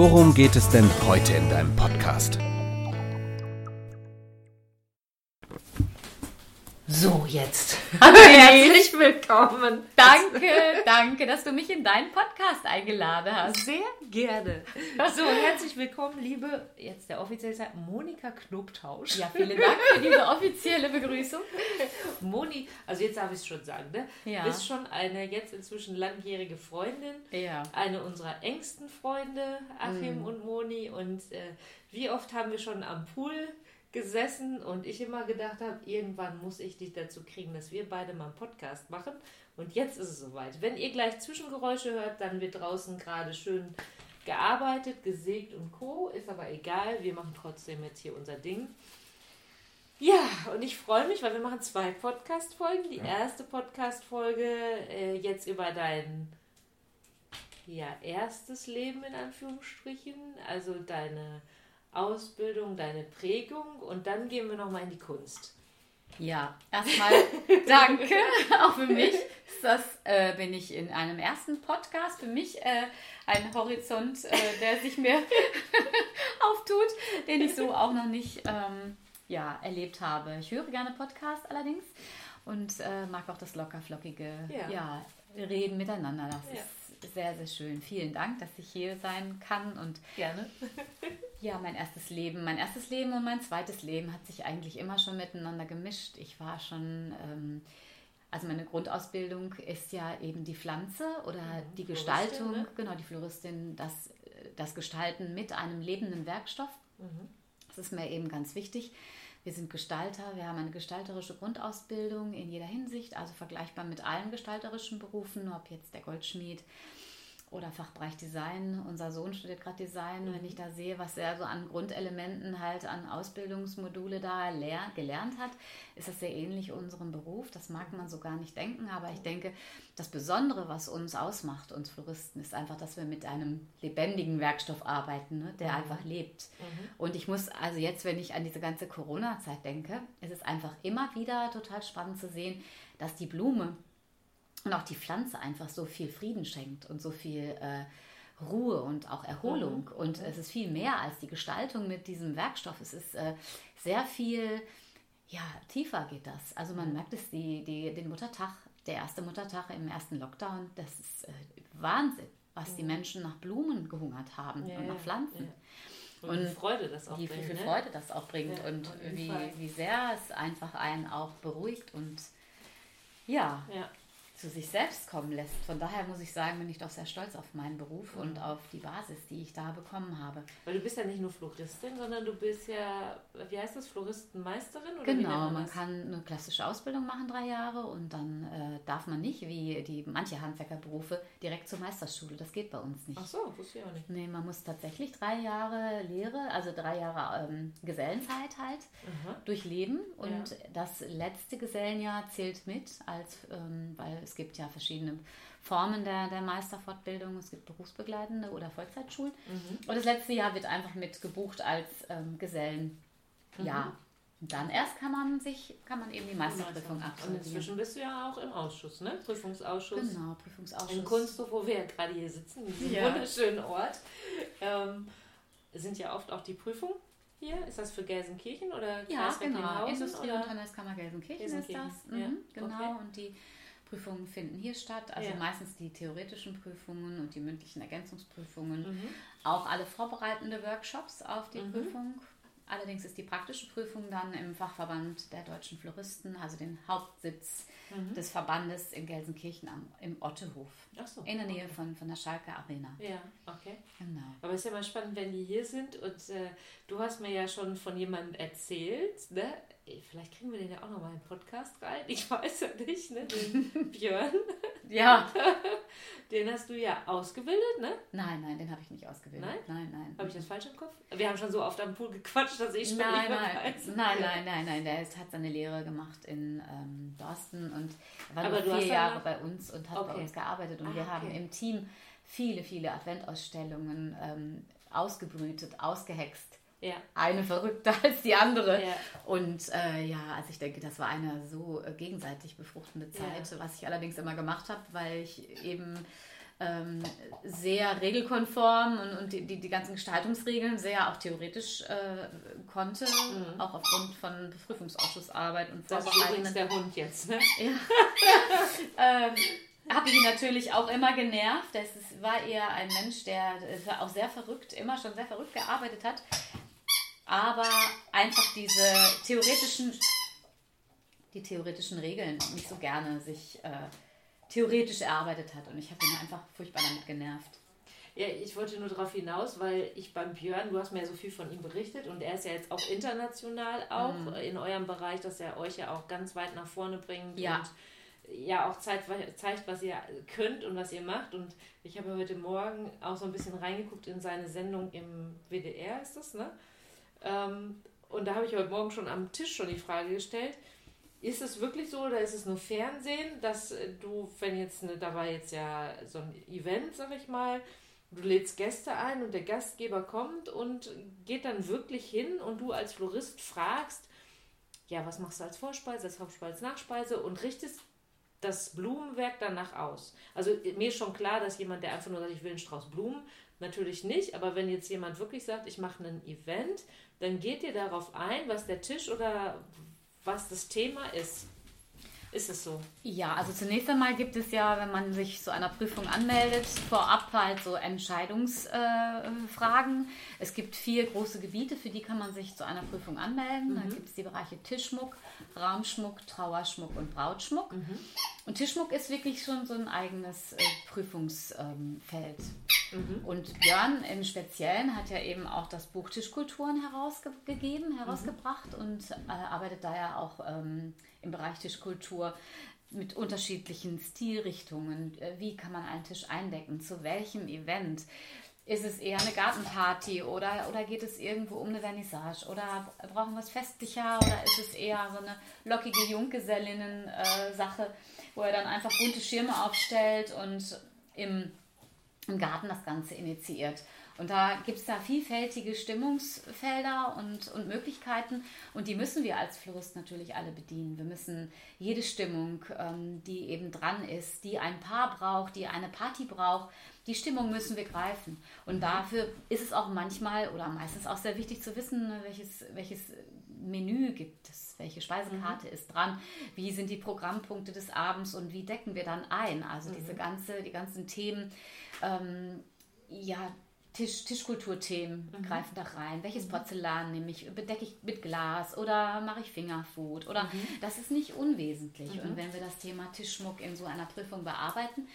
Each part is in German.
worum geht es denn heute in deinem Podcast? Jetzt. Hallo, Herzlich willkommen. Danke, danke, dass du mich in deinen Podcast eingeladen hast. Sehr gerne. So, herzlich willkommen, liebe, jetzt der offizielle Zeit, Monika Knobtausch. Ja, vielen Dank für diese offizielle Begrüßung. Moni, also jetzt darf ich es schon sagen, ne? Ja. Du bist schon eine jetzt inzwischen langjährige Freundin. Ja. Eine unserer engsten Freunde, Achim und Moni. Und äh, wie oft haben wir schon am Pool gesessen und ich immer gedacht habe, irgendwann muss ich dich dazu kriegen, dass wir beide mal einen Podcast machen. Und jetzt ist es soweit. Wenn ihr gleich Zwischengeräusche hört, dann wird draußen gerade schön gearbeitet, gesägt und Co. Ist aber egal, wir machen trotzdem jetzt hier unser Ding. Ja, und ich freue mich, weil wir machen zwei Podcast-Folgen. Die erste Podcast-Folge äh, jetzt über dein ja, erstes Leben in Anführungsstrichen, also deine Ausbildung, deine Prägung und dann gehen wir nochmal in die Kunst. Ja, erstmal danke. Auch für mich ist das, äh, bin ich in einem ersten Podcast, für mich äh, ein Horizont, äh, der sich mir auftut, den ich so auch noch nicht ähm, ja, erlebt habe. Ich höre gerne Podcasts allerdings und äh, mag auch das locker-flockige Ja. ja. Reden miteinander. Das Ja. ist sehr, sehr schön. Vielen Dank, dass ich hier sein kann und Gerne. Ja, mein erstes Leben. Mein erstes Leben und mein zweites Leben hat sich eigentlich immer schon miteinander gemischt. Ich war schon, ähm, also meine Grundausbildung ist ja eben die Pflanze oder die Floristin, Gestaltung, ne? genau, die Floristin, das, das Gestalten mit einem lebenden Werkstoff. Das ist mir eben ganz wichtig. Wir sind Gestalter, wir haben eine gestalterische Grundausbildung in jeder Hinsicht, also vergleichbar mit allen gestalterischen Berufen, ob jetzt der Goldschmied oder Fachbereich Design. Unser Sohn studiert gerade Design. Wenn ich da sehe, was er so an Grundelementen halt an Ausbildungsmodule da gelernt hat, ist das sehr ähnlich unserem Beruf. Das mag man so gar nicht denken, aber ich denke, das Besondere, was uns ausmacht, uns Floristen, ist einfach, dass wir mit einem lebendigen Werkstoff arbeiten, ne, der einfach lebt. Und ich muss also jetzt, wenn ich an diese ganze Corona-Zeit denke, ist es einfach immer wieder total spannend zu sehen, dass die Blume und auch die Pflanze einfach so viel Frieden schenkt und so viel äh, Ruhe und auch Erholung. Und es ist viel mehr als die Gestaltung mit diesem Werkstoff. Es ist äh, sehr viel, ja, tiefer geht das. Also man merkt es, die, die, den Muttertag, der erste Muttertag im ersten Lockdown, das ist äh, Wahnsinn, was die Menschen nach Blumen gehungert haben Ja, und nach Pflanzen. ja. Und, wie viel Freude das auch Wie bringt. viel ne? Freude das auch bringt Ja, und wie, wie sehr es einfach einen auch beruhigt und ja, Ja. Zu sich selbst kommen lässt. Von daher muss ich sagen, bin ich doch sehr stolz auf meinen Beruf und auf die Basis, die ich da bekommen habe. Weil du bist ja nicht nur Floristin, sondern du bist ja, wie heißt das, Floristenmeisterin? Oder Genau, man man kann eine klassische Ausbildung machen, drei Jahre, und dann äh, darf man nicht, wie die manche Handwerkerberufe, direkt zur Meisterschule. Das geht bei uns nicht. Ach so, wusste ich auch nicht. Nee, man muss tatsächlich drei Jahre Lehre, also drei Jahre ähm, Gesellenzeit halt Aha. durchleben und Ja. das letzte Gesellenjahr zählt mit, als, ähm, weil es gibt ja verschiedene Formen der, der Meisterfortbildung. Es gibt berufsbegleitende oder Vollzeitschulen. Mhm. Und das letzte Jahr wird einfach mit gebucht als ähm, Gesellenjahr. Mhm. Und dann erst kann man sich, kann man eben die Meisterprüfung Und absolvieren. inzwischen bist du ja auch im Ausschuss, ne? Prüfungsausschuss. Genau, Prüfungsausschuss. Im Kunsthof, wo wir ja gerade hier sitzen, in diesem Ja. wunderschönen Ort, ähm, sind ja oft auch die Prüfungen hier. Ist das für Gelsenkirchen oder Ja, Kreis genau. Industrie- und Handelskammer Gelsenkirchen, Gelsenkirchen, ist das. ja. Mhm, genau. Okay. Und die Prüfungen finden hier statt. Also Ja. meistens die theoretischen Prüfungen und die mündlichen Ergänzungsprüfungen. Mhm. Auch alle vorbereitende Workshops auf die Mhm. Prüfung. Allerdings ist die praktische Prüfung dann im Fachverband der deutschen Floristen, also den Hauptsitz Mhm. des Verbandes in Gelsenkirchen am, im Ottehof. Ach so. In der Nähe okay. von, von der Schalke Arena. Ja, okay. Genau. Aber es ist ja mal spannend, wenn die hier sind und äh, du hast mir ja schon von jemandem erzählt, ne? Vielleicht kriegen wir den ja auch noch mal in den Podcast rein. Ich weiß ja nicht, ne? Den Björn. Ja. Den hast du ja ausgebildet, ne? Nein, nein, den habe ich nicht ausgebildet. Nein? Nein, nein. Habe ich das falsch im Kopf? Wir haben schon so oft am Pool gequatscht, dass ich schon Nein, nicht mehr nein, weiß. nein, nein, nein, nein. Der ist, hat seine Lehre gemacht in ähm, Dorsten und er war Aber nur vier Jahre bei uns und hat bei Okay. uns gearbeitet. Und Ah, wir haben okay. im Team viele, viele Adventausstellungen ähm, ausgebrütet, ausgehext. Ja. Eine verrückter als die andere. Ja. Und äh, ja, also ich denke, das war eine so äh, gegenseitig befruchtende Zeit, was ich allerdings immer gemacht habe, weil ich eben ähm, sehr regelkonform und, und die, die, die ganzen Gestaltungsregeln sehr auch theoretisch äh, konnte, auch aufgrund von Prüfungsausschussarbeit und Mhm. Das ist übrigens der Hund jetzt, ne? ähm, habe ich ihn natürlich auch immer genervt. Ist, war eher ein Mensch, der auch sehr verrückt, immer schon sehr verrückt gearbeitet hat. Aber einfach diese theoretischen, die theoretischen Regeln nicht so gerne sich äh, theoretisch erarbeitet hat. Und ich habe ihn einfach furchtbar damit genervt. Ja, ich wollte nur darauf hinaus, weil ich beim Björn, du hast mir ja so viel von ihm berichtet und er ist ja jetzt auch international auch Mhm. in eurem Bereich, dass er euch ja auch ganz weit nach vorne bringt Ja. und ja auch zeigt, zeigt, was ihr könnt und was ihr macht. Und ich habe heute Morgen auch so ein bisschen reingeguckt in seine Sendung im WDR, ist das, ne? Ähm, und da habe ich heute Morgen schon am Tisch schon die Frage gestellt, ist es wirklich so oder ist es nur Fernsehen, dass äh, du, wenn jetzt, ne, da war jetzt ja so ein Event, sag ich mal, du lädst Gäste ein und der Gastgeber kommt und geht dann wirklich hin und du als Florist fragst, ja, was machst du als Vorspeise, als Hauptspeise, als Nachspeise und richtest das Blumenwerk danach aus. Also mir ist schon klar, dass jemand, der einfach nur sagt, ich will einen Strauß Blumen, natürlich nicht, aber wenn jetzt jemand wirklich sagt, ich mache ein Event, dann geht ihr darauf ein, was der Tisch oder was das Thema ist. Ist es so? Ja, also zunächst einmal gibt es ja, wenn man sich zu einer Prüfung anmeldet, vorab halt so Entscheidungsfragen. Äh, es gibt vier große Gebiete, für die kann man sich zu einer Prüfung anmelden. Da gibt es die Bereiche Tischschmuck, Raumschmuck, Trauerschmuck und Brautschmuck. Und Tischschmuck ist wirklich schon so ein eigenes äh, Prüfungsfeld. Ähm, Feld. Und Björn im Speziellen hat ja eben auch das Buch Tischkulturen herausgegeben, herausgebracht und äh, arbeitet da ja auch ähm, im Bereich Tischkultur mit unterschiedlichen Stilrichtungen. Äh, Wie kann man einen Tisch eindecken? Zu welchem Event? Ist es eher eine Gartenparty oder, oder geht es irgendwo um eine Vernissage? Oder brauchen wir es festlicher oder ist es eher so eine lockige Junggesellinnen-Sache, wo er dann einfach bunte Schirme aufstellt und im im Garten das Ganze initiiert. Und da gibt es da vielfältige Stimmungsfelder und, und Möglichkeiten und die müssen wir als Florist natürlich alle bedienen. Wir müssen jede Stimmung, ähm, die eben dran ist, die ein Paar braucht, die eine Party braucht, die Stimmung müssen wir greifen. Und dafür ist es auch manchmal oder meistens auch sehr wichtig zu wissen, welches, welches Menü gibt es, welche Speisekarte ist dran, wie sind die Programmpunkte des Abends und wie decken wir dann ein. Also diese ganze, die ganzen Themen, ähm, ja, Tisch, Tischkulturthemen greifen da rein. Welches Porzellan nehme ich? Bedecke ich mit Glas oder mache ich Fingerfood? Oder das ist nicht unwesentlich. Und wenn wir das Thema Tischschmuck in so einer Prüfung bearbeiten,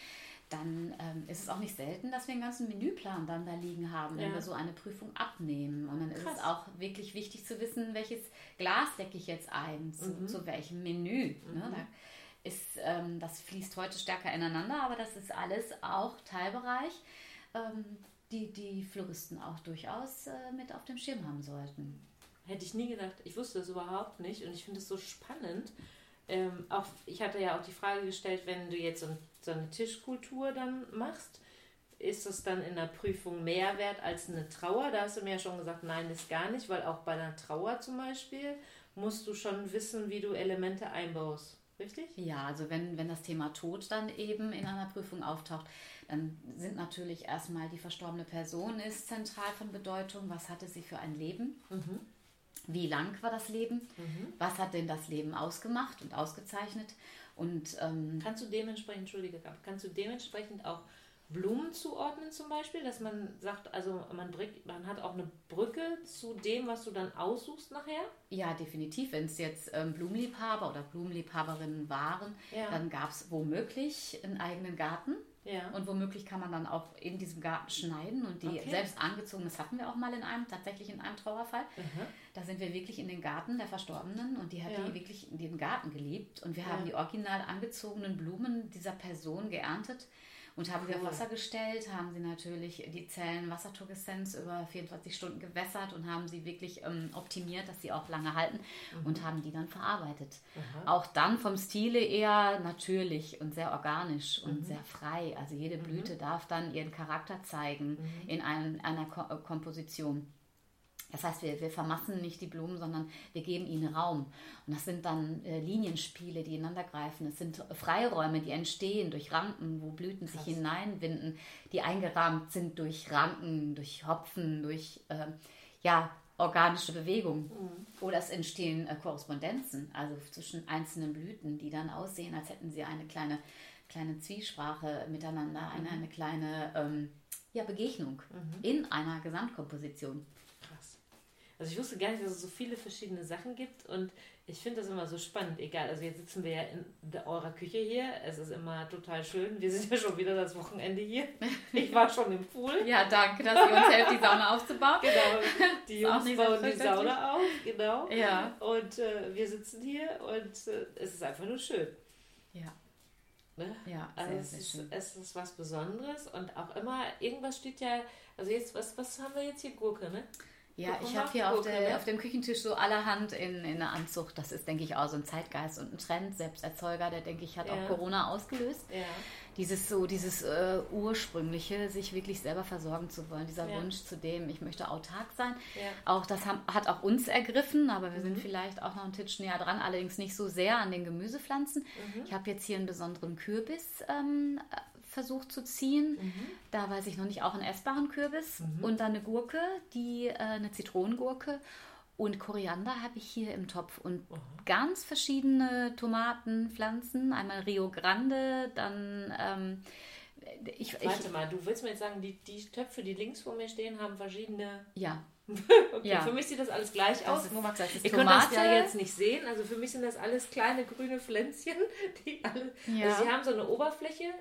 dann ähm, ist es auch nicht selten, dass wir einen ganzen Menüplan dann da liegen haben, wenn Ja. wir so eine Prüfung abnehmen. Und dann ist Krass. es auch wirklich wichtig zu wissen, welches Glas decke ich jetzt ein, zu, zu welchem Menü. Ne? Da ist, ähm, das fließt heute stärker ineinander, aber das ist alles auch Teilbereich, ähm, die die Floristen auch durchaus äh, mit auf dem Schirm haben sollten. Hätte ich nie gedacht. Ich wusste das überhaupt nicht und ich finde es so spannend. Ähm, auch, ich hatte ja auch die Frage gestellt, wenn du jetzt so, so eine Tischkultur dann machst, ist das dann in der Prüfung mehr wert als eine Trauer? Da hast du mir ja schon gesagt, nein, ist gar nicht, weil auch bei einer Trauer zum Beispiel musst du schon wissen, wie du Elemente einbaust. Richtig? Ja, also wenn, wenn das Thema Tod dann eben in einer Prüfung auftaucht, dann sind natürlich erstmal die verstorbene Person ist zentral von Bedeutung. Was hatte sie für ein Leben? Wie lang war das Leben? Was hat denn das Leben ausgemacht und ausgezeichnet? Und ähm, Kannst du dementsprechend, entschuldige, kannst du dementsprechend auch Blumen zuordnen zum Beispiel, dass man sagt, also man, bringt, man hat auch eine Brücke zu dem, was du dann aussuchst nachher? Ja, definitiv. Wenn es jetzt ähm, Blumenliebhaber oder Blumenliebhaberinnen waren, Ja. dann gab es womöglich einen eigenen Garten. Ja. Und womöglich kann man dann auch in diesem Garten schneiden und die okay. selbst angezogen, das hatten wir auch mal in einem, tatsächlich in einem Trauerfall. Mhm. Da sind wir wirklich in den Garten der Verstorbenen und die hat ja. die wirklich in den Garten geliebt und wir ja. haben die original angezogenen Blumen dieser Person geerntet und haben cool. sie auf Wasser gestellt, haben sie natürlich die Zellen Wasserturgeszenz über 24 Stunden gewässert und haben sie wirklich ähm, optimiert, dass sie auch lange halten mhm. und haben die dann verarbeitet. Aha. Auch dann vom Stile eher natürlich und sehr organisch und mhm. sehr frei. Also jede mhm. Blüte darf dann ihren Charakter zeigen mhm. in ein, einer Ko Komposition. Das heißt, wir, wir vermassen nicht die Blumen, sondern wir geben ihnen Raum. Und das sind dann äh, Linienspiele, die ineinander greifen. Es sind Freiräume, die entstehen durch Ranken, wo Blüten Krass. sich hineinwinden, die eingerahmt sind durch Ranken, durch Hopfen, durch äh, ja, organische Bewegung. Mhm. Oder es entstehen äh, Korrespondenzen, also zwischen einzelnen Blüten, die dann aussehen, als hätten sie eine kleine, kleine Zwiesprache miteinander, eine, mhm. eine kleine ähm, ja, Begegnung mhm. in einer Gesamtkomposition. Also ich wusste gar nicht, dass es so viele verschiedene Sachen gibt und ich finde das immer so spannend. Egal, also jetzt sitzen wir ja in eurer Küche hier. Es ist immer total schön. Wir sind ja schon wieder das Wochenende hier. Ich war schon im Pool. ja, danke, dass ihr uns helft, die Sauna aufzubauen. Genau, die Jungs bauen die Sauna auf, genau. Ja. Und äh, wir sitzen hier und äh, es ist einfach nur schön. Ja. Ne? Ja, also sehr, es, ist, es ist was Besonderes und auch immer, irgendwas steht ja, also jetzt, was, was haben wir jetzt hier? Gurke, ne? Ja, ich habe hier auf, der, ne? auf, dem Küchentisch so allerhand in, in der Anzucht. Das ist, denke ich, auch so ein Zeitgeist und ein Trend. Selbsterzeuger, der, denke ich, hat ja. auch Corona ausgelöst. Ja. Dieses so, dieses äh, ursprüngliche, sich wirklich selber versorgen zu wollen, dieser ja. Wunsch zu dem, ich möchte autark sein. Auch das haben, hat auch uns ergriffen, aber wir mhm. sind vielleicht auch noch ein Tisch näher dran, allerdings nicht so sehr an den Gemüsepflanzen. Mhm. Ich habe jetzt hier einen besonderen Kürbis ähm, versucht zu ziehen. Mhm. Da weiß ich noch nicht, auch einen essbaren Kürbis mhm. und dann eine Gurke, die äh, eine Zitronengurke und Koriander habe ich hier im Topf und mhm. ganz verschiedene Tomatenpflanzen. Einmal Rio Grande, dann ähm, ich, Warte ich, mal, du willst mir jetzt sagen, die, die Töpfe, die links vor mir stehen, haben verschiedene. Ja. okay, ja. für mich sieht das alles gleich das aus. Ist, das ist Ihr könnt das ja jetzt nicht sehen. Also für mich sind das alles kleine grüne Pflänzchen, die alle. Ja. Also sie haben so eine Oberfläche,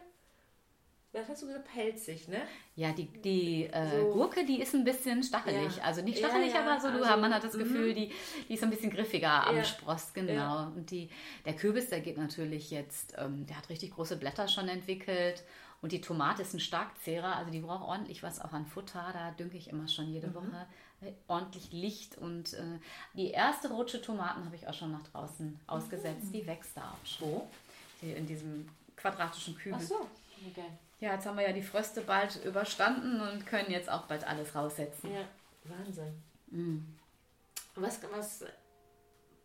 was hast du gesagt, pelzig, ne? Ja, die, die äh, so. Gurke, die ist ein bisschen stachelig. Ja. Also nicht stachelig, ja, ja. aber so, du, also, man hat das Gefühl, mhm. die, die ist ein bisschen griffiger am Spross, genau. Und die, der Kürbis, der geht natürlich jetzt, ähm, der hat richtig große Blätter schon entwickelt. Und die Tomate ist ein Starkzehrer, also die braucht ordentlich was auch an Futter. Da dünke ich immer schon jede mhm. Woche. Äh, ordentlich Licht. Und äh, die erste Rutsche Tomaten habe ich auch schon nach draußen ausgesetzt. Mhm. Die wächst da auch schon. Wo? Hier in diesem quadratischen Kübel. Ach so, okay. Ja, jetzt haben wir ja die Fröste bald überstanden und können jetzt auch bald alles raussetzen. Ja, Wahnsinn. Mhm. Was, was,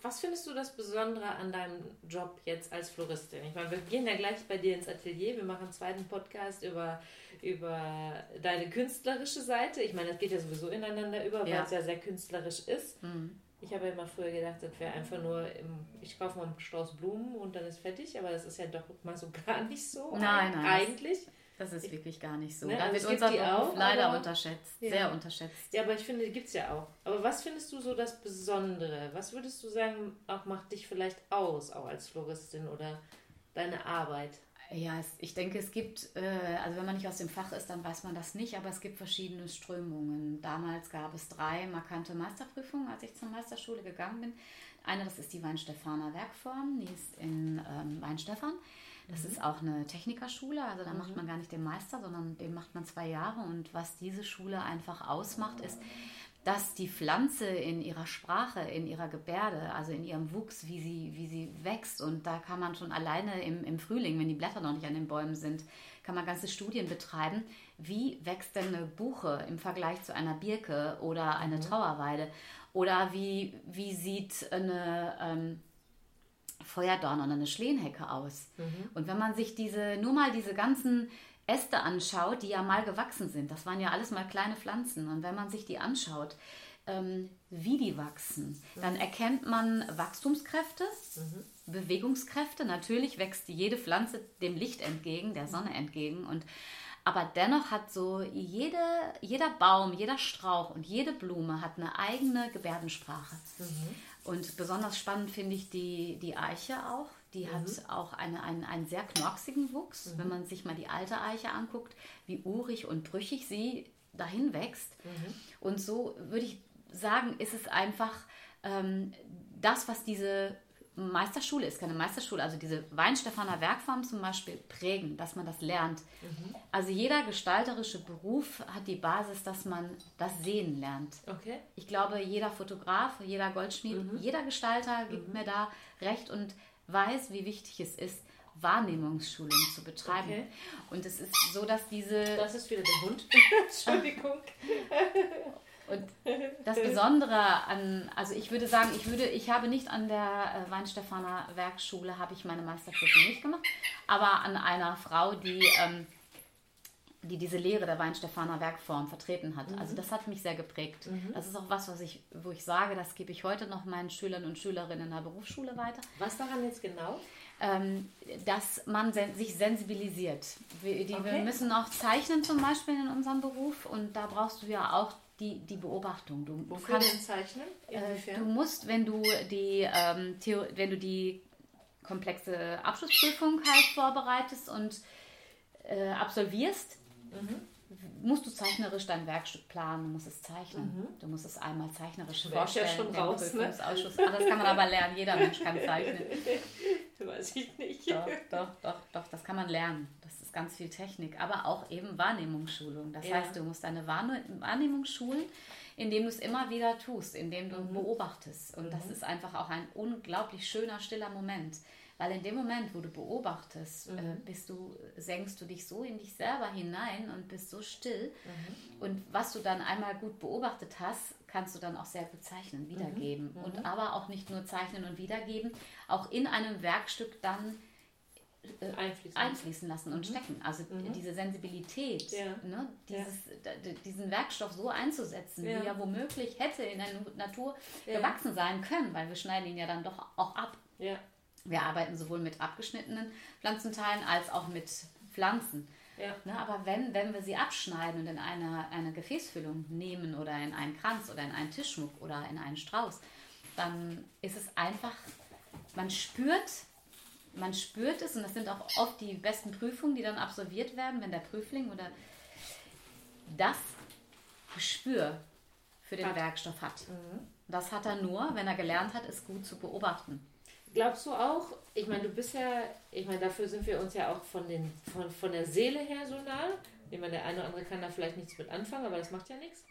was findest du das Besondere an deinem Job jetzt als Floristin? Ich meine, wir gehen ja gleich bei dir ins Atelier. Wir machen einen zweiten Podcast über, über deine künstlerische Seite. Ich meine, das geht ja sowieso ineinander über, weil ja. es ja sehr künstlerisch ist. Mhm. Ich habe ja immer früher gedacht, das wäre einfach nur, im, ich kaufe mal einen Strauß Blumen und dann ist fertig, aber das ist ja doch mal so gar nicht so. Nein, nein. Eigentlich. Das ist wirklich gar nicht so. Ne? Da also wird unser Beruf auch, leider unterschätzt, ja. sehr unterschätzt. Ja, aber ich finde, die gibt es ja auch. Aber was findest du so das Besondere? Was würdest du sagen, auch macht dich vielleicht aus, auch als Floristin oder deine Arbeit? Ja, es, ich denke, es gibt, äh, also wenn man nicht aus dem Fach ist, dann weiß man das nicht, aber es gibt verschiedene Strömungen. Damals gab es drei markante Meisterprüfungen, als ich zur Meisterschule gegangen bin. Eine, das ist die Weinstefaner Werkform, die ist in ähm, Weinstefan. Das mhm. ist auch eine Technikerschule, also da mhm. macht man gar nicht den Meister, sondern den macht man zwei Jahre. Und was diese Schule einfach ausmacht, ist, dass die Pflanze in ihrer Sprache, in ihrer Gebärde, also in ihrem Wuchs, wie sie, wie sie wächst. Und da kann man schon alleine im, im Frühling, wenn die Blätter noch nicht an den Bäumen sind, kann man ganze Studien betreiben. Wie wächst denn eine Buche im Vergleich zu einer Birke oder eine mhm. Trauerweide? Oder wie, wie sieht eine, ähm, Feuerdorn oder eine Schlehenhecke aus. Mhm. Und wenn man sich diese, nur mal diese ganzen Äste anschaut, die ja mal gewachsen sind, das waren ja alles mal kleine Pflanzen, und wenn man sich die anschaut, ähm, wie die wachsen, mhm. dann erkennt man Wachstumskräfte, mhm. Bewegungskräfte. Natürlich wächst jede Pflanze dem Licht entgegen, der Sonne entgegen und aber dennoch hat so jede, jeder Baum, jeder Strauch und jede Blume hat eine eigene Gebärdensprache. Mhm. Und besonders spannend finde ich die, die Eiche auch. Die mhm. hat auch eine, einen, einen sehr knorksigen Wuchs. Mhm. Wenn man sich mal die alte Eiche anguckt, wie urig und brüchig sie dahin wächst. Mhm. Und so würde ich sagen, ist es einfach ähm, das, was diese Meisterschule ist, keine Meisterschule, also diese Weinstefaner Werkform zum Beispiel prägen, dass man das lernt. Mhm. Also jeder gestalterische Beruf hat die Basis, dass man das Sehen lernt. Okay. Ich glaube, jeder Fotograf, jeder Goldschmied, mhm. jeder Gestalter gibt mhm. mir da recht und weiß, wie wichtig es ist, Wahrnehmungsschulung zu betreiben. Okay. Und es ist so, dass diese. Das ist wieder der Hund. Entschuldigung. Und das Besondere an, also ich würde sagen, ich würde, ich habe nicht an der äh, Weinstefaner Werkschule habe ich meine Meisterprüfung nicht gemacht, aber an einer Frau, die ähm, die diese Lehre der Weinstefaner Werkform vertreten hat. Mhm. Also das hat mich sehr geprägt. Mhm. Das ist auch was, was ich, wo ich sage, das gebe ich heute noch meinen Schülern und Schülerinnen in der Berufsschule weiter. Was daran jetzt genau? Ähm, dass man sich sensibilisiert. Wir, die, okay. wir müssen auch zeichnen zum Beispiel in unserem Beruf und da brauchst du ja auch die, die Beobachtung. Du, du kannst zeichnen. Äh, du musst, wenn du die ähm, wenn du die komplexe Abschlussprüfung halt vorbereitest und äh, absolvierst, mhm. musst du zeichnerisch dein Werkstück planen, du musst es zeichnen. Mhm. Du musst es einmal zeichnerisch vorstellen. Ja schon raus, ne? Ah, das kann man aber lernen. Jeder Mensch kann zeichnen. Weiß ich nicht. Doch, doch, doch, doch, das kann man lernen. Das ist ganz viel Technik, aber auch eben Wahrnehmungsschulung. Das ja. heißt, du musst deine Wahrnehmung schulen, indem du es immer wieder tust, indem du mhm. beobachtest. Und mhm. das ist einfach auch ein unglaublich schöner, stiller Moment. Weil in dem Moment, wo du beobachtest, äh, mhm. bist du, senkst du dich so in dich selber hinein und bist so still. Mhm. Und was du dann einmal gut beobachtet hast, kannst du dann auch sehr gut zeichnen, wiedergeben. Mhm. Und mhm. aber auch nicht nur zeichnen und wiedergeben, auch in einem Werkstück dann äh, einfließen. einfließen. lassen und mhm. stecken. Also mhm. diese Sensibilität, ja. ne, dieses, ja. diesen Werkstoff so einzusetzen, ja. wie er womöglich hätte in der Natur gewachsen sein können, weil wir schneiden ihn ja dann doch auch ab. Wir arbeiten sowohl mit abgeschnittenen Pflanzenteilen als auch mit Pflanzen. Ne, aber wenn, wenn wir sie abschneiden und in eine, eine Gefäßfüllung nehmen oder in einen Kranz oder in einen Tischschmuck oder in einen Strauß, dann ist es einfach, man spürt, man spürt es und das sind auch oft die besten Prüfungen, die dann absolviert werden, wenn der Prüfling oder das Gespür für den hat. Werkstoff hat. Mhm. Das hat er nur, wenn er gelernt hat, es gut zu beobachten. Glaubst du auch, ich meine, du bist ja, ich meine, dafür sind wir uns ja auch von, den, von, von der Seele her so nah. Ich meine, der eine oder andere kann da vielleicht nichts mit anfangen, aber das macht ja nichts.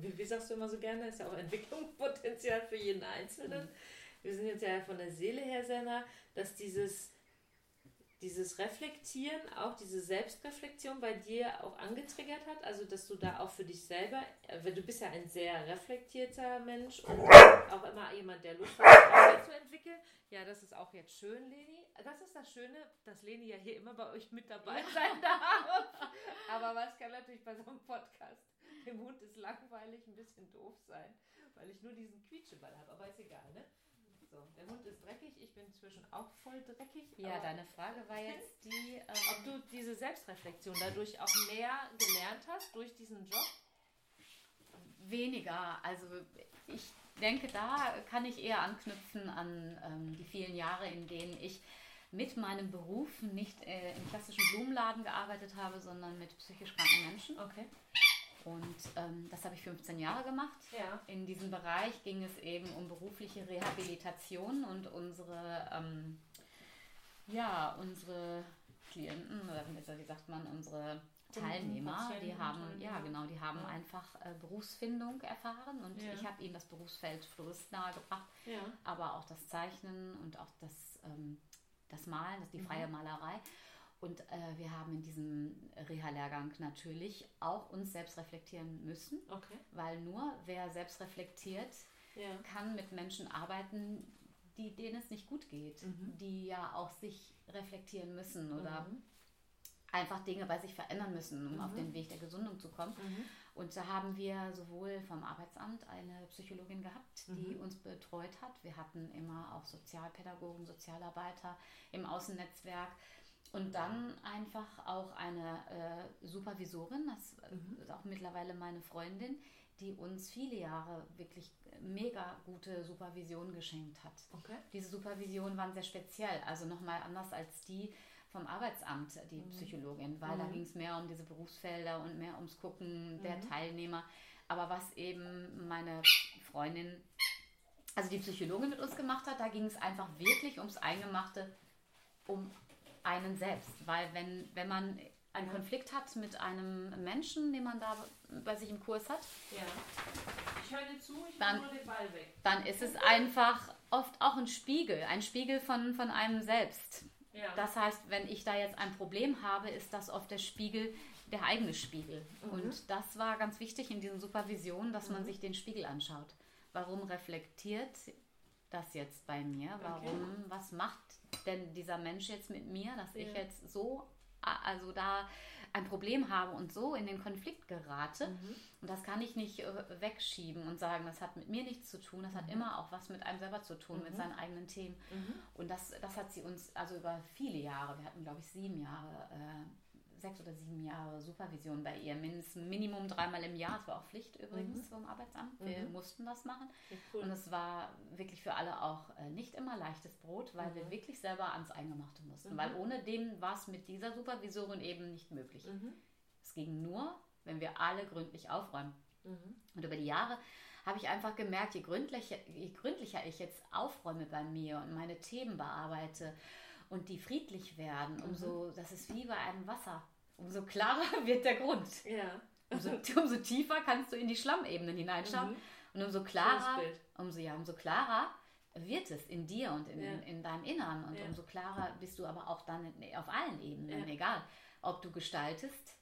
wie, wie, sagst du immer so gerne, ist ja auch Entwicklungspotenzial für jeden Einzelnen. Wir sind jetzt ja von der Seele her sehr nah, dass dieses dieses Reflektieren, auch diese Selbstreflexion bei dir auch angetriggert hat? Also, dass du da auch für dich selber, äh, weil du bist ja ein sehr reflektierter Mensch und auch immer jemand, der Lust hat, sich zu entwickeln. Ja, das ist auch jetzt schön, Leni. Das ist das Schöne, dass Leni ja hier immer bei euch mit dabei sein darf. Aber was kann natürlich bei so einem Podcast, dem Hund ist langweilig, ein bisschen doof sein, weil ich nur diesen Quietscheball habe. Aber ist egal, ne? So, der Hund ist dreckig, ich bin inzwischen auch voll dreckig. Ja, deine Frage war jetzt die, ähm, ob du diese Selbstreflexion dadurch auch mehr gelernt hast durch diesen Job? Weniger. Also ich denke, da kann ich eher anknüpfen an ähm, die vielen Jahre, in denen ich mit meinem Beruf nicht äh, im klassischen Blumenladen gearbeitet habe, sondern mit psychisch kranken Menschen. Okay. Und ähm, das habe ich 15 Jahre gemacht. Ja. In diesem Bereich ging es eben um berufliche Rehabilitation und unsere, ähm, ja, unsere Klienten, oder wie sagt man, unsere Teilnehmer, die haben, ja genau, die haben ja. einfach äh, Berufsfindung erfahren und ja. ich habe ihnen das Berufsfeld Florist nahegebracht, ja. aber auch das Zeichnen und auch das, ähm, das Malen, das die mhm. freie Malerei. Und äh, wir haben in diesem Reha-Lehrgang natürlich auch uns selbst reflektieren müssen, okay. weil nur wer selbst reflektiert, ja. kann mit Menschen arbeiten, die, denen es nicht gut geht, mhm. die ja auch sich reflektieren müssen oder mhm. einfach Dinge bei sich verändern müssen, um mhm. auf den Weg der Gesundung zu kommen. Mhm. Und da haben wir sowohl vom Arbeitsamt eine Psychologin gehabt, die mhm. uns betreut hat. Wir hatten immer auch Sozialpädagogen, Sozialarbeiter im Außennetzwerk und dann einfach auch eine äh, Supervisorin, das mhm. ist auch mittlerweile meine Freundin, die uns viele Jahre wirklich mega gute Supervision geschenkt hat. Okay. Diese Supervision waren sehr speziell, also nochmal anders als die vom Arbeitsamt, die mhm. Psychologin, weil mhm. da ging es mehr um diese Berufsfelder und mehr ums Gucken der mhm. Teilnehmer. Aber was eben meine Freundin, also die Psychologin mit uns gemacht hat, da ging es einfach wirklich ums Eingemachte, um einen selbst. Weil wenn, wenn man einen Konflikt hat mit einem Menschen, den man da bei sich im Kurs hat, ja. ich höre dir zu, ich dann, nur den Ball weg. Dann ist es einfach oft auch ein Spiegel, ein Spiegel von, von einem selbst. Ja. Das heißt, wenn ich da jetzt ein Problem habe, ist das oft der Spiegel, der eigene Spiegel. Mhm. Und das war ganz wichtig in diesen Supervisionen, dass mhm. man sich den Spiegel anschaut. Warum reflektiert das jetzt bei mir? Warum, okay. was macht denn dieser Mensch jetzt mit mir, dass ja. ich jetzt so also da ein Problem habe und so in den Konflikt gerate. Mhm. Und das kann ich nicht äh, wegschieben und sagen, das hat mit mir nichts zu tun. Das mhm. hat immer auch was mit einem selber zu tun, mhm. mit seinen eigenen Themen. Mhm. Und das, das hat sie uns also über viele Jahre, wir hatten glaube ich sieben Jahre, äh, sechs oder sieben Jahre Supervision bei ihr, mindestens Minimum dreimal im Jahr. Es war auch Pflicht übrigens mhm. vom Arbeitsamt. Wir mhm. mussten das machen. Ja, cool. Und es war wirklich für alle auch äh, nicht immer leichtes Brot, weil mhm. wir wirklich selber ans Eingemachte mussten. Weil mhm. ohne dem war es mit dieser Supervisorin eben nicht möglich. Mhm. Es ging nur, wenn wir alle gründlich aufräumen. Mhm. Und über die Jahre habe ich einfach gemerkt, je gründlicher, je gründlicher ich jetzt aufräume bei mir und meine Themen bearbeite und die friedlich werden, umso, das ist wie bei einem Wasser umso klarer wird der Grund. Ja. Umso, umso tiefer kannst du in die Schlammebenen hineinschauen. Mhm. Und umso klarer, umso, ja, umso klarer wird es in dir und in, ja. in, in deinem Innern. Und ja. umso klarer bist du aber auch dann auf allen Ebenen, ja. egal. Ob du gestaltest,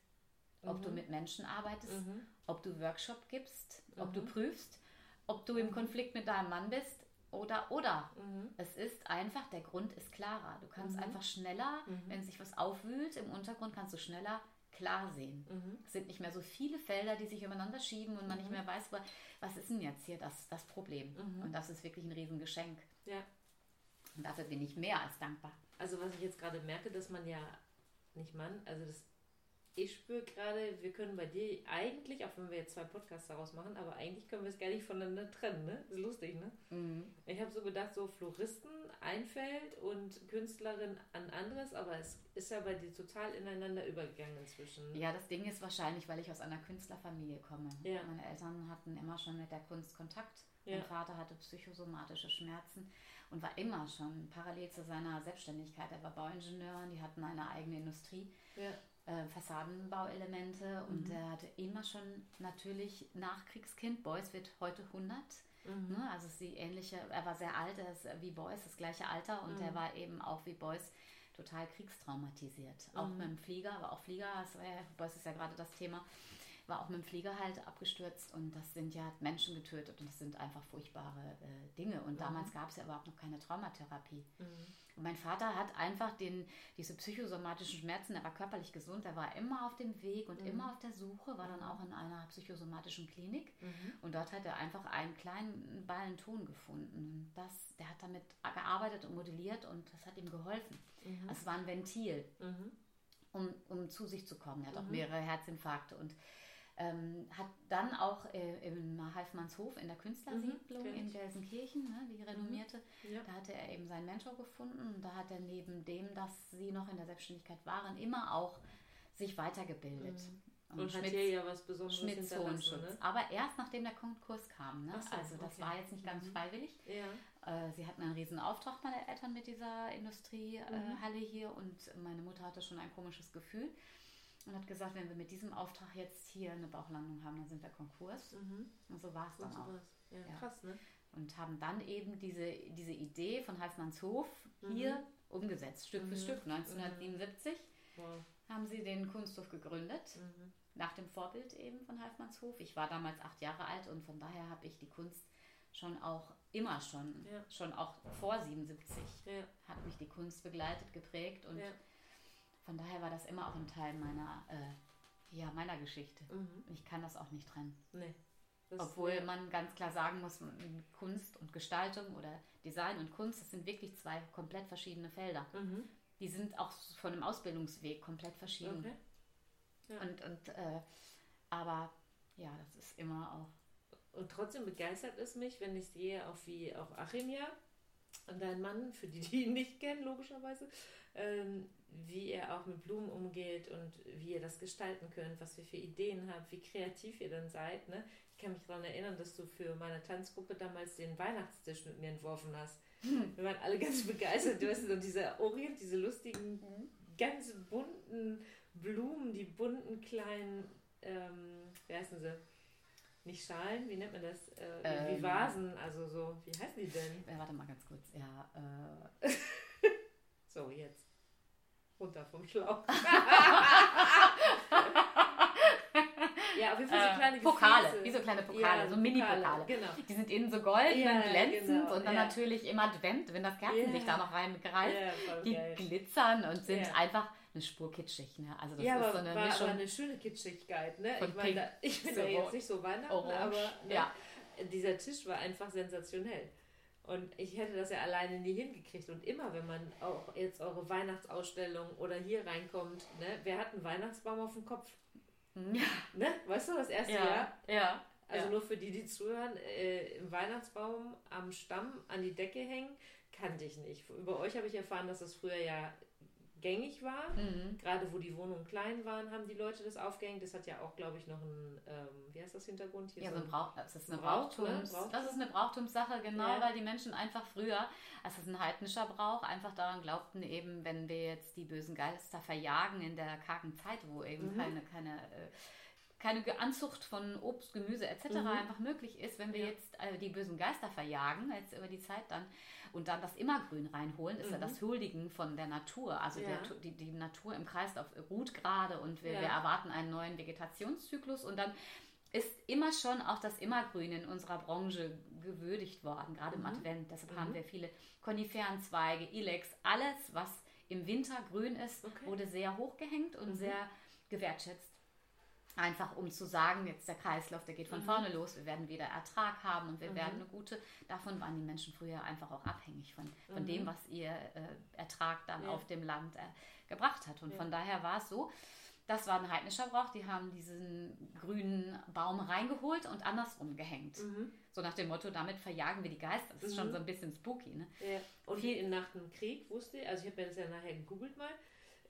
ob mhm. du mit Menschen arbeitest, mhm. ob du Workshop gibst, ob du mhm. prüfst, ob du im mhm. Konflikt mit deinem Mann bist oder oder. Mhm. Es ist einfach, der Grund ist klarer. Du kannst mhm. einfach schneller, mhm. wenn sich was aufwühlt im Untergrund, kannst du schneller klar sehen. Mhm. Es sind nicht mehr so viele Felder, die sich übereinander schieben und man nicht mhm. mehr weiß, was ist denn jetzt hier das, das Problem. Mhm. Und das ist wirklich ein Riesengeschenk. Ja. Und dafür bin ich mehr als dankbar. Also was ich jetzt gerade merke, dass man ja, nicht Mann, also das ich spüre gerade, wir können bei dir eigentlich, auch wenn wir jetzt zwei Podcasts daraus machen, aber eigentlich können wir es gar nicht voneinander trennen, ne? Das ist lustig, ne? Mhm. Ich habe so gedacht, so Floristen einfällt und Künstlerin an anderes, aber es ist ja bei dir total ineinander übergegangen inzwischen. Ja, das Ding ist wahrscheinlich, weil ich aus einer Künstlerfamilie komme. Ja. Meine Eltern hatten immer schon mit der Kunst Kontakt. Ja. Mein Vater hatte psychosomatische Schmerzen und war immer schon parallel zu seiner Selbstständigkeit. Er war Bauingenieur und die hatten eine eigene Industrie. Ja äh, Fassadenbauelemente und mhm. er hatte immer schon natürlich Nachkriegskind. Beuys wird heute 100. Mhm. Ne? Also sie ähnliche, er war sehr alt, er ist wie Beuys, das gleiche Alter und mhm. er war eben auch wie Beuys total kriegstraumatisiert. Auch mhm. mit dem Flieger, aber auch Flieger, das war ja, Beuys ist ja gerade das Thema, war auch mit dem Flieger halt abgestürzt und das sind ja Menschen getötet und das sind einfach furchtbare äh, Dinge. Und mhm. damals gab es ja überhaupt noch keine Traumatherapie. Mhm. Und mein Vater hat einfach den, diese psychosomatischen Schmerzen, er war körperlich gesund, er war immer auf dem Weg und mhm. immer auf der Suche, war dann auch in einer psychosomatischen Klinik mhm. und dort hat er einfach einen kleinen Ballen Ton gefunden. Und das, der hat damit gearbeitet und modelliert und das hat ihm geholfen. Mhm. Es war ein Ventil. Mhm. Um, um zu sich zu kommen. Er hat auch Mhm. mehrere Herzinfarkte und ähm, hat dann auch äh, im Halfmannshof in der Künstlersiedlung Mhm, in. Gelsenkirchen, ne, die renommierte, Ja. da hatte er eben seinen Mentor gefunden und da hat er neben dem, dass sie noch in der Selbstständigkeit waren, immer auch sich weitergebildet. Und, hat hier ja was Besonderes Schmitz hinterlassen, ne? Aber erst nachdem der Konkurs kam. Ne? So, also das okay. war jetzt nicht ganz Mhm. freiwillig. Ja. Äh, sie hatten einen riesen Auftrag, meine Eltern, mit dieser Mhm. Industriehalle hier und meine Mutter hatte schon ein komisches Gefühl und hat gesagt, wenn wir mit diesem Auftrag jetzt hier eine Bauchlandung haben, dann sind wir Konkurs. Mhm. Und so war es dann auch. Ja, Ja. krass, ne? Und haben dann eben diese, diese Idee von Halfmannshof hier umgesetzt, Stück für Mhm. Stück. 1977 Wow. haben sie den Kunsthof gegründet, Mhm. nach dem Vorbild eben von Halfmannshof. Ich war damals acht Jahre alt und von daher habe ich die Kunst schon auch immer schon, Ja. schon auch vor 77 Ja. hat mich die Kunst begleitet, geprägt und Ja. Von daher war das immer auch ein Teil meiner, äh, ja, meiner Geschichte. Mhm. Ich kann das auch nicht trennen. Nee. Das- Obwohl ja. man ganz klar sagen muss, Kunst und Gestaltung oder Design und Kunst, das sind wirklich zwei komplett verschiedene Felder. Mhm. Die sind auch von dem Ausbildungsweg komplett verschieden. Okay. Ja. Und, und äh, aber ja, das ist immer auch trotzdem begeistert es mich, wenn ich sehe, auch wie auch Achim ja und dein Mann, für die, die ihn nicht kennen, logischerweise, ähm, wie er auch mit Blumen umgeht und wie ihr das gestalten könnt, was ihr für Ideen habt, wie kreativ ihr dann seid. Ne? Ich kann mich daran erinnern, dass du für meine Tanzgruppe damals den Weihnachtstisch mit mir entworfen hast. Hm. Wir waren alle ganz begeistert. Du hast so dieser Orient, diese lustigen, mhm. ganz bunten Blumen, die bunten kleinen, ähm, wie heißen sie? Nicht Schalen, wie nennt man das? Äh, ähm, wie Vasen, also so, wie heißen die denn? Äh, warte mal ganz kurz, ja. Äh. so, jetzt. Runter vom Schlauch. Ja, auf jeden Fall so äh, kleine äh, Pokale, wie so kleine Pokale, ja, so Mini-Pokale. Genau. Die sind innen so golden ja, glänzend genau, und dann ja. natürlich im Advent, wenn das Kerzenlicht da noch reingreift, die geil. glitzern und sind einfach eine Spur kitschig. Ne? Also das ja, ist aber, so eine war Mischung. aber eine schöne Kitschigkeit. Ne? Ich, mein, da, ich bin so ja jetzt nicht so Weihnachten, orange. aber ne, dieser Tisch war einfach sensationell. Und ich hätte das ja alleine nie hingekriegt. Und immer, wenn man auch jetzt eure Weihnachtsausstellung oder hier reinkommt, ne, wer hat einen Weihnachtsbaum auf dem Kopf? Ja. Ne? Weißt du, das erste ja. Jahr? Ja. Also ja. nur für die, die zuhören, äh, im Weihnachtsbaum am Stamm an die Decke hängen, kannte ich nicht. Über euch habe ich erfahren, dass das früher ja gängig war. Mhm. Gerade wo die Wohnungen klein waren, haben die Leute das aufgehängt. Das hat ja auch, glaube ich, noch ein, ähm, wie heißt das Hintergrund hier? Ja, so ein Brauch, das ist eine Brauchtums, Brauchtums. Das ist eine Brauchtumssache, genau, ja. weil die Menschen einfach früher, also es ist ein heidnischer Brauch, einfach daran glaubten eben, wenn wir jetzt die bösen Geister verjagen in der kargen Zeit, wo eben mhm. keine, keine äh, keine Anzucht von Obst, Gemüse etc. Mhm. einfach möglich ist, wenn wir ja. jetzt äh, die bösen Geister verjagen, jetzt über die Zeit dann, und dann das Immergrün reinholen, ist mhm. ja das Huldigen von der Natur. Also ja. der, die, die Natur im Kreislauf ruht gerade und wir, ja. wir erwarten einen neuen Vegetationszyklus und dann ist immer schon auch das Immergrün in unserer Branche gewürdigt worden, gerade mhm. im Advent. Deshalb mhm. haben wir viele Koniferenzweige, Ilex, alles, was im Winter grün ist, okay. wurde sehr hochgehängt und mhm. sehr gewertschätzt. Einfach um zu sagen, jetzt der Kreislauf, der geht von mhm. vorne los, wir werden wieder Ertrag haben und wir mhm. werden eine gute. Davon waren die Menschen früher einfach auch abhängig von, von mhm. dem, was ihr äh, Ertrag dann ja. auf dem Land äh, gebracht hat. Und ja. von daher war es so, das war ein heidnischer Brauch, die haben diesen grünen Baum reingeholt und andersrum gehängt. Mhm. So nach dem Motto, damit verjagen wir die Geister. Das ist schon mhm. so ein bisschen spooky. Ne? Ja. Und Viel, nach dem Krieg wusste, ich, also ich habe ja das ja nachher gegoogelt mal,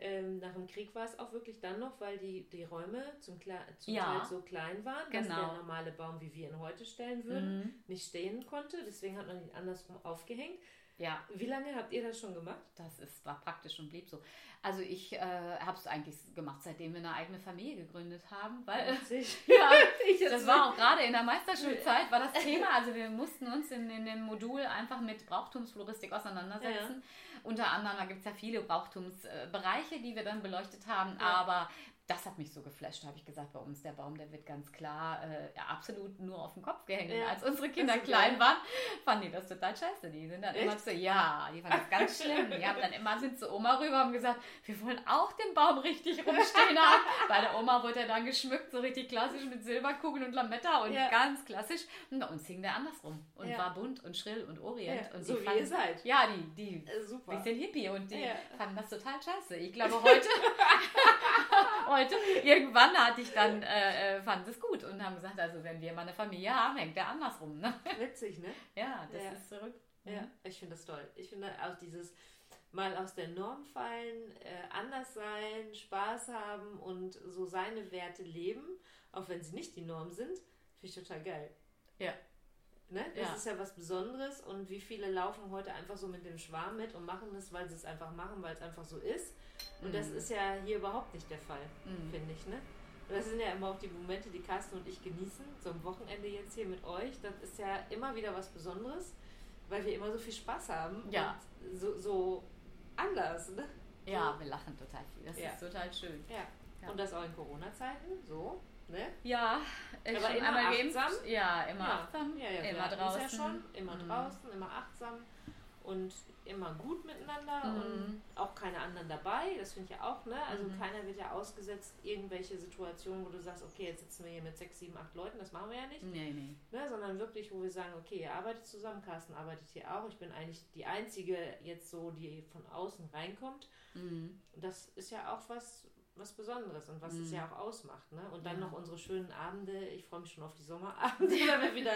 ähm, nach dem Krieg war es auch wirklich dann noch, weil die, die Räume zum, zum ja. Teil so klein waren, genau. dass der normale Baum, wie wir ihn heute stellen würden, mhm. nicht stehen konnte. Deswegen hat man ihn andersrum aufgehängt. Ja. Wie lange habt ihr das schon gemacht? Das ist, war praktisch und blieb so. Also ich äh, habe es eigentlich gemacht, seitdem wir eine eigene Familie gegründet haben, weil ja, das war auch gerade in der Meisterschulzeit war das Thema. Also wir mussten uns in, in dem Modul einfach mit Brauchtumsfloristik auseinandersetzen. Ja. Unter anderem, da gibt es ja viele Brauchtumsbereiche, die wir dann beleuchtet haben, ja. aber das hat mich so geflasht, habe ich gesagt, bei uns der Baum, der wird ganz klar äh, absolut nur auf den Kopf gehängt. Ja. Als unsere Kinder klein geil. waren, fanden die das total scheiße. Die sind dann Echt? immer so, ja, die fanden das ganz schlimm. Die haben dann immer sind zu Oma rüber und gesagt, wir wollen auch den Baum richtig rumstehen haben. Bei der Oma wurde er dann geschmückt, so richtig klassisch mit Silberkugeln und Lametta und ja. ganz klassisch. Und bei uns hing der andersrum und ja. war bunt und schrill und orient. Und so wie fanden, ihr seid. Ja, die, die äh, super. bisschen Hippie und die fanden das total scheiße. Ich glaube, heute heute. Irgendwann hatte ich dann, äh, äh, fand es gut und haben gesagt, also wenn wir mal eine Familie haben, hängt der andersrum. Ne? Witzig, ne? Ja, das ja. ist. Ja, mhm. ich finde das toll. Ich finde auch dieses mal aus der Norm fallen, äh, anders sein, Spaß haben und so seine Werte leben, auch wenn sie nicht die Norm sind, finde ich total geil. Ja. Ne? Das ja. ist ja was Besonderes und wie viele laufen heute einfach so mit dem Schwarm mit und machen es, weil sie es einfach machen, weil es einfach so ist. Und mhm. das ist ja hier überhaupt nicht der Fall, mhm. finde ich. Ne? Und das sind ja immer auch die Momente, die Carsten und ich genießen, so am Wochenende jetzt hier mit euch. Das ist ja immer wieder was Besonderes, weil wir immer so viel Spaß haben. Ja. Und so, so anders. Ne? Ja, wir lachen total viel. Das ja. ist total schön. Ja. ja. Und das auch in Corona-Zeiten, so. Ne? Ja, ich aber immer einmal achtsam. Geimpft. Ja, immer ja. achtsam. Ja, ja, immer draußen. Ja schon, immer mhm. draußen, immer achtsam und immer gut miteinander mhm. und auch keine anderen dabei. Das finde ich ja auch, ne? Also mhm. keiner wird ja ausgesetzt, irgendwelche Situationen, wo du sagst, okay, jetzt sitzen wir hier mit sechs, sieben, acht Leuten, das machen wir ja nicht. Nee, nee. Ne? Sondern wirklich, wo wir sagen, okay, ihr arbeitet zusammen, Carsten arbeitet hier auch. Ich bin eigentlich die Einzige jetzt so, die von außen reinkommt. Mhm. Das ist ja auch was, was Besonderes und was mhm. es ja auch ausmacht. Ne? Und dann ja. noch unsere schönen Abende. Ich freue mich schon auf die Sommerabende, wenn wir wieder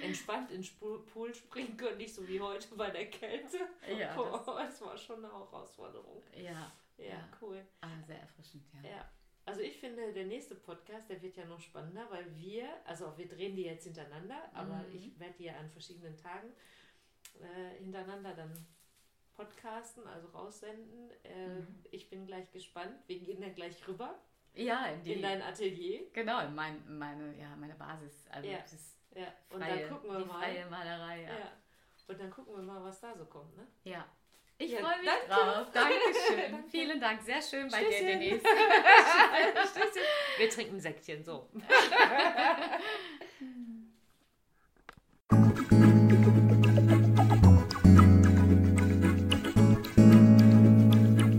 entspannt in den Pool springen können, nicht so wie heute bei der Kälte. Ja, Boah, das, das, war schon eine Herausforderung. Ja. Ja, ja. cool. Ah, sehr erfrischend, ja. ja. Also ich finde, der nächste Podcast, der wird ja noch spannender, weil wir, also wir drehen die jetzt hintereinander, aber mhm. ich werde die ja an verschiedenen Tagen äh, hintereinander dann podcasten, also raussenden. Äh, mhm. Ich bin gleich gespannt. Wir gehen dann gleich rüber. Ja, in, die, in dein Atelier. Genau, in mein, meine, ja, meine Basis. Also ja. das ja. Und freie, dann gucken wir mal. Freie Malerei, ja. ja. Und dann gucken wir mal, was da so kommt, ne? Ja. Ich ja, freue mich danke. drauf. Dankeschön. danke. Vielen Dank. Sehr schön bei Stößchen. dir, Denise. Wir trinken ein Säckchen, so.